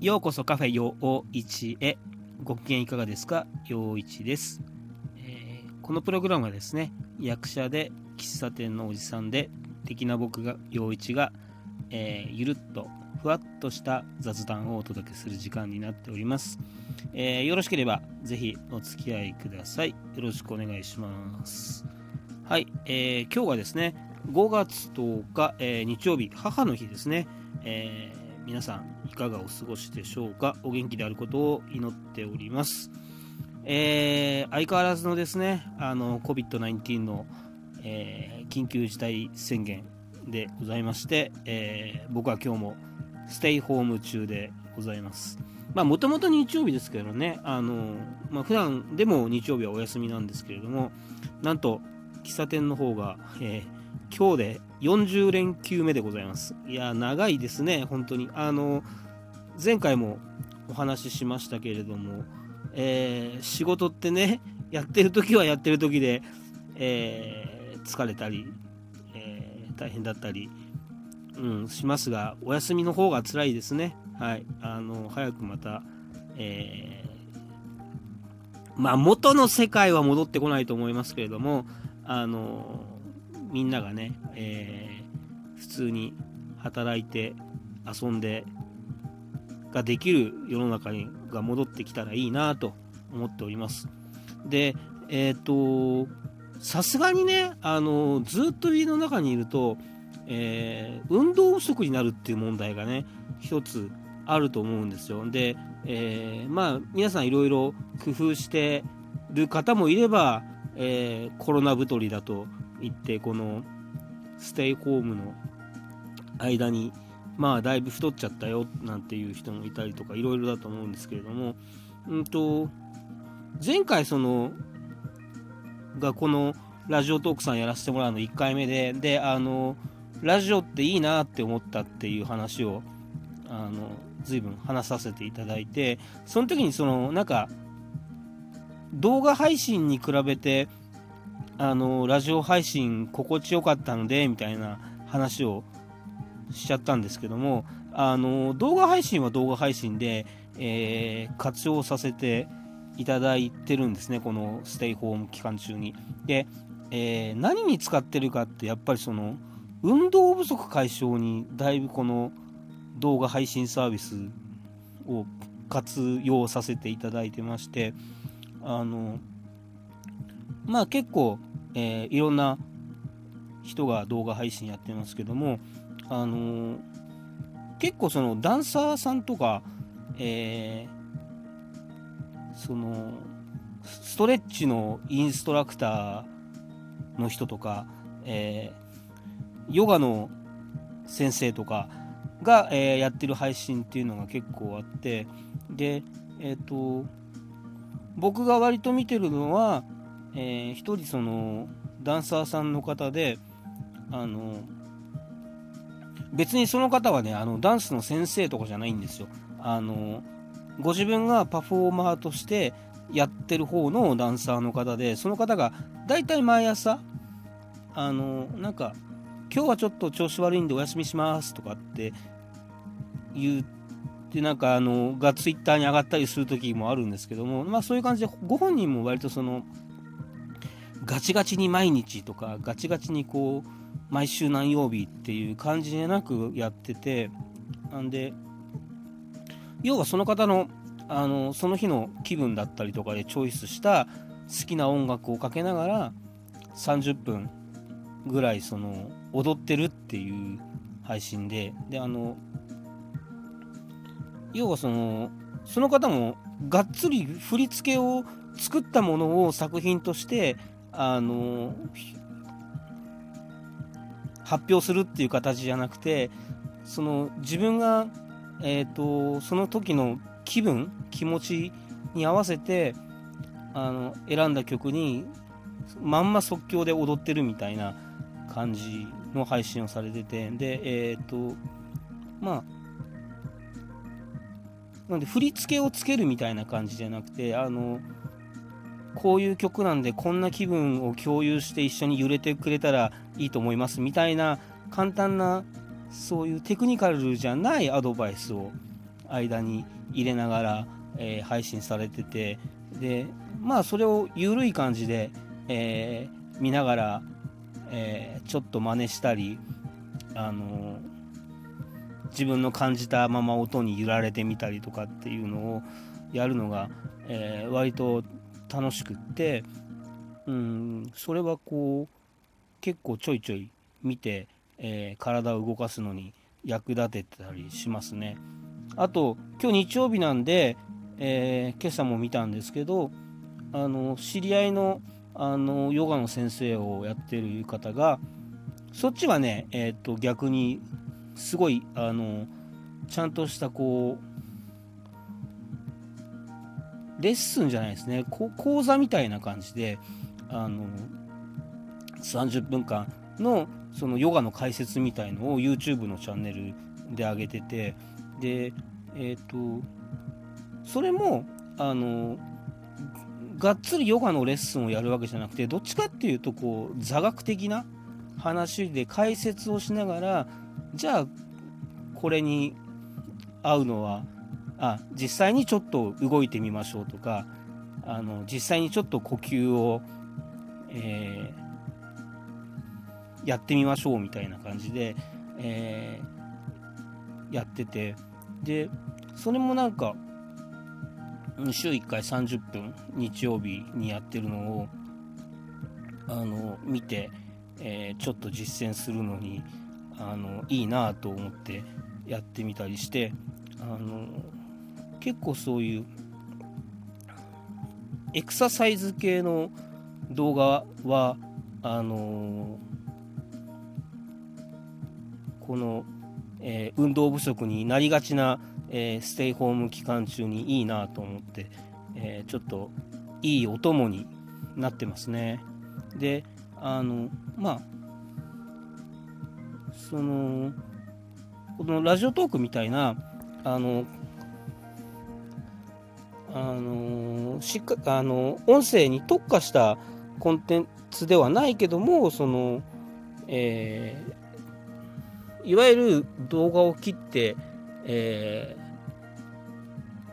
ようこそカフェよういちへ。ご機嫌いかがですか？よういちです、えーこのプログラムはですね役者で喫茶店のおじさんで的な僕がよういちが、えーゆるっとふわっとした雑談をお届けする時間になっております、えーよろしければぜひお付き合いください。よろしくお願いします。はい、えー今日はですね5月10日、えー日曜日母の日ですね、えー皆さんいかがお過ごしでしょうか？お元気であることを祈っております、えー相変わらずのですねあの COVID-19 の、えー緊急事態宣言でございまして、えー僕は今日もステイホーム中でございます。まあもともと日曜日ですけどねあの、まあ、普段でも日曜日はお休みなんですけれどもなんと喫茶店の方が、えー今日で40連休目でございます。いや長いですね本当に。あの前回もお話ししましたけれども、えー仕事ってねやってる時はやってる時で、えー疲れたり、えー大変だったり、うん、しますがお休みの方が辛いですね。はい。あの早くまた、えーまあ元の世界は戻ってこないと思いますけれどもあのみんながね、えー普通に働いて遊んでができる世の中にが戻ってきたらいいなと思っております。でえっ、とさすがにねあのずっと家の中にいると、えー運動不足になるっていう問題がね一つあると思うんですよ。で、えーまあ皆さんいろいろ工夫してる方もいれば、えーコロナ太りだと言ってこのステイホームの間にまあだいぶ太っちゃったよなんていう人もいたりとかいろいろだと思うんですけれどもうんと前回そのがこのラジオトークさんやらせてもらうの1回目でであのラジオっていいなって思ったっていう話をあの随分話させていただいてその時にそのなんか動画配信に比べてあのラジオ配信心地よかったのでみたいな話をしちゃったんですけどもあの動画配信は動画配信で、えー活用させていただいてるんですねこのステイホーム期間中に。で、えー何に使ってるかってやっぱりその運動不足解消にだいぶこの動画配信サービスを活用させていただいてましてあのまあ結構、えーいろんな人が動画配信やってますけどもあの結構そのダンサーさんとか、えーそのストレッチのインストラクターの人とか、えーヨガの先生とかが、えーやってる配信っていうのが結構あってでえっ、と僕が割と見てるのは、えー一人そのダンサーさんの方であの別にその方はねあのダンスの先生とかじゃないんですよ。あのご自分がパフォーマーとしてやってる方のダンサーの方でその方がだいたい毎朝あのなんか今日はちょっと調子悪いんでお休みしますとかって言ってなんかあのがツイッターに上がったりする時もあるんですけどもまあそういう感じでご本人も割とそのガチガチに毎日とかガチガチにこう毎週何曜日っていう感じじゃなくやっててなんで要はその方のあのその日の気分だったりとかでチョイスした好きな音楽をかけながら30分ぐらいその踊ってるっていう配信でであの要はそのその方もがっつり振り付けを作ったものを作品としてあの発表するっていう形じゃなくてその自分が、えー、とその時の気分気持ちに合わせてあの選んだ曲にまんま即興で踊ってるみたいな感じの配信をされててでえっ、とまあなんで振り付けをつけるみたいな感じじゃなくてあのこういう曲なんでこんな気分を共有して一緒に揺れてくれたらいいと思いますみたいな簡単なそういうテクニカルじゃないアドバイスを間に入れながら、えー、配信されててでまあそれを緩い感じで、えー、見ながら、えー、ちょっと真似したりあの自分の感じたまま音に揺られてみたりとかっていうのをやるのが、えー、割と楽しくってうんそれはこう結構ちょいちょい見て、えー、体を動かすのに役立てたりしますね。あと今日日曜日なんで、えー、今朝も見たんですけどあの知り合いのあのヨガの先生をやってる方がそっちはね、えー、と逆にすごいあのちゃんとしたこうレッスンじゃないですね。講座みたいな感じであの30分間のそのヨガの解説みたいのを YouTube のチャンネルで上げててでえっ、ー、とそれもあのがっつりヨガのレッスンをやるわけじゃなくてどっちかっていうとこう座学的な話で解説をしながらじゃあこれに合うのはあ実際にちょっと動いてみましょうとかあの実際にちょっと呼吸を、えー、やってみましょうみたいな感じで、えー、やっててでそれもなんか週1回30分日曜日にやってるのをあの見て、えー、ちょっと実践するのにあのいいなと思ってやってみたりしてあの結構そういうエクササイズ系の動画はあのこの、えー、運動不足になりがちな、えー、ステイホーム期間中にいいなと思って、えー、ちょっといいお供になってますね。であのまあそのこのラジオトークみたいなあのあのしっかあの音声に特化したコンテンツではないけどもその、えー、いわゆる動画を切って、え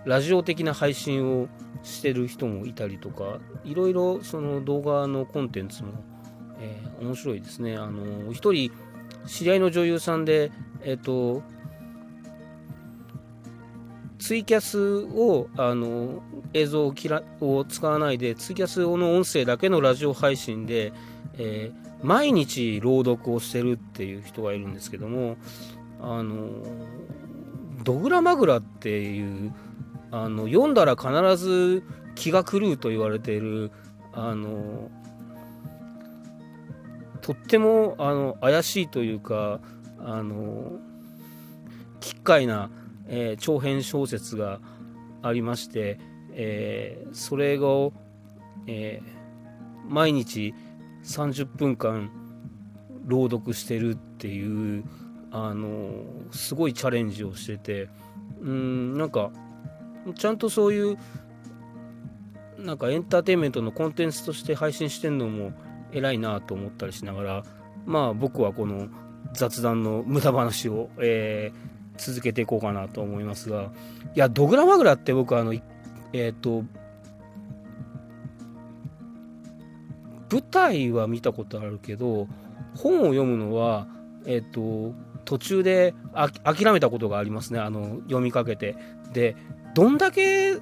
ー、ラジオ的な配信をしてる人もいたりとかいろいろその動画のコンテンツも、えー、面白いですね。あの一人知り合いの女優さんで、えっ、と、ツイキャスをあの映像をを使わないでツイキャスの音声だけのラジオ配信で、えー、毎日朗読をしてるっていう人がいるんですけどもあのドグラマグラっていうあの読んだら必ず気が狂うと言われているあのとってもあの怪しいというかあの奇怪な、えー、長編小説がありまして、えー、それを、えー、毎日30分間朗読してるっていうあのすごいチャレンジをしててうんなんかちゃんとそういうなんかエンターテインメントのコンテンツとして配信してんのも偉いなと思ったりしながらまあ僕はこの雑談の無駄話を、えー、続けていこうかなと思いますがいやドグラマグラって僕あのえっ、ー、と舞台は見たことあるけど本を読むのはえっ、ー、と途中で諦めたことがありますね。あの読みかけて。でどんだけ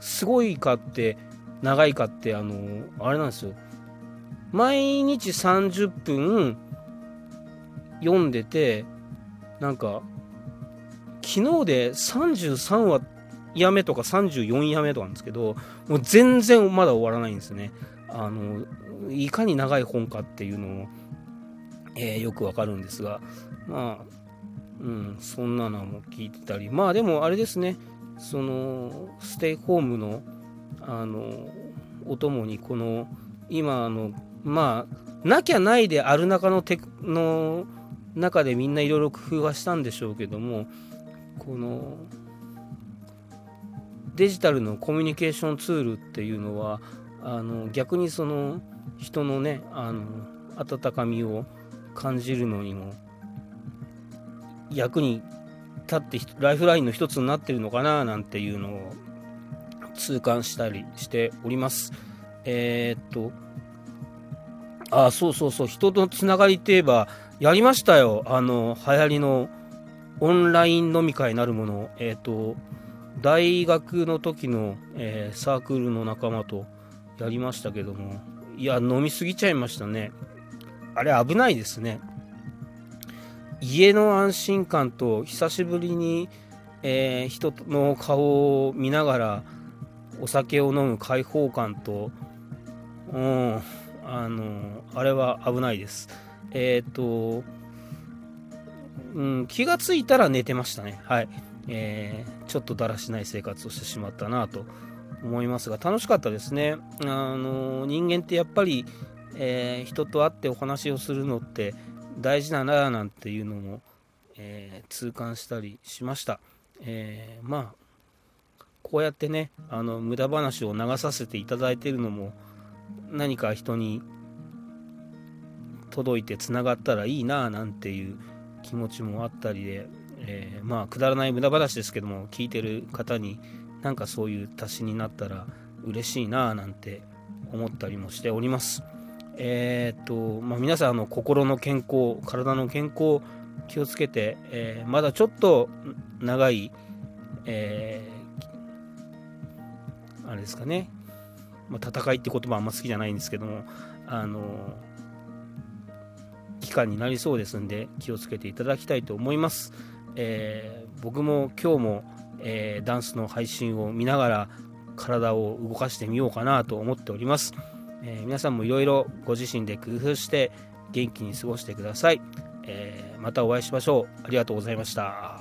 すごいかって長いかってあのあれなんですよ。毎日30分読んでてなんか昨日で33話や目とか34や目とかなんですけどもう全然まだ終わらないんですね。あのいかに長い本かっていうのも、えー、よくわかるんですがまあうんそんなのも聞いてたり。まあでもあれですね。そのステイホームのあのお供にこの今のまあなきゃないである中のテの中でみんないろいろ工夫はしたんでしょうけどもこのデジタルのコミュニケーションツールっていうのはあの逆にその人のねあの温かみを感じるのにも役にたってライフラインの一つになってるのかななんていうのを痛感したりしております。えー、っと、あ、そうそうそう、人とつながりって言えば、やりましたよ。あの、流行りのオンライン飲み会なるもの。えー、と、大学の時の、えー、サークルの仲間とやりましたけども、いや、飲みすぎちゃいましたね。あれ危ないですね。家の安心感と久しぶりに、えー、人の顔を見ながらお酒を飲む開放感と、うん、あのあれは危ないです。えっ、ー、と、うん、気がついたら寝てましたね。はい。えー、ちょっとだらしない生活をしてしまったなと思いますが、楽しかったですね。あの人間ってやっぱり、えー、人と会ってお話をするのって大事だななんていうのも、え、痛感したりしました。え、まあこうやってねあの無駄話を流させていただいてるのも何か人に届いてつながったらいいななんていう気持ちもあったりで、えー、まあくだらない無駄話ですけども聞いてる方になんかそういう足しになったら嬉しいなあなんて思ったりもしております。えー、っと、まあ、皆さんの心の健康、体の健康気をつけて、えー、まだちょっと長い、えー、あれですかね、まあ、戦いって言葉あんま好きじゃないんですけども、あの期間になりそうですんで気をつけていただきたいと思います。えー、僕も今日も、えー、ダンスの配信を見ながら体を動かしてみようかなと思っております。えー、皆さんもいろいろご自身で工夫して元気に過ごしてください、えー、またお会いしましょうありがとうございました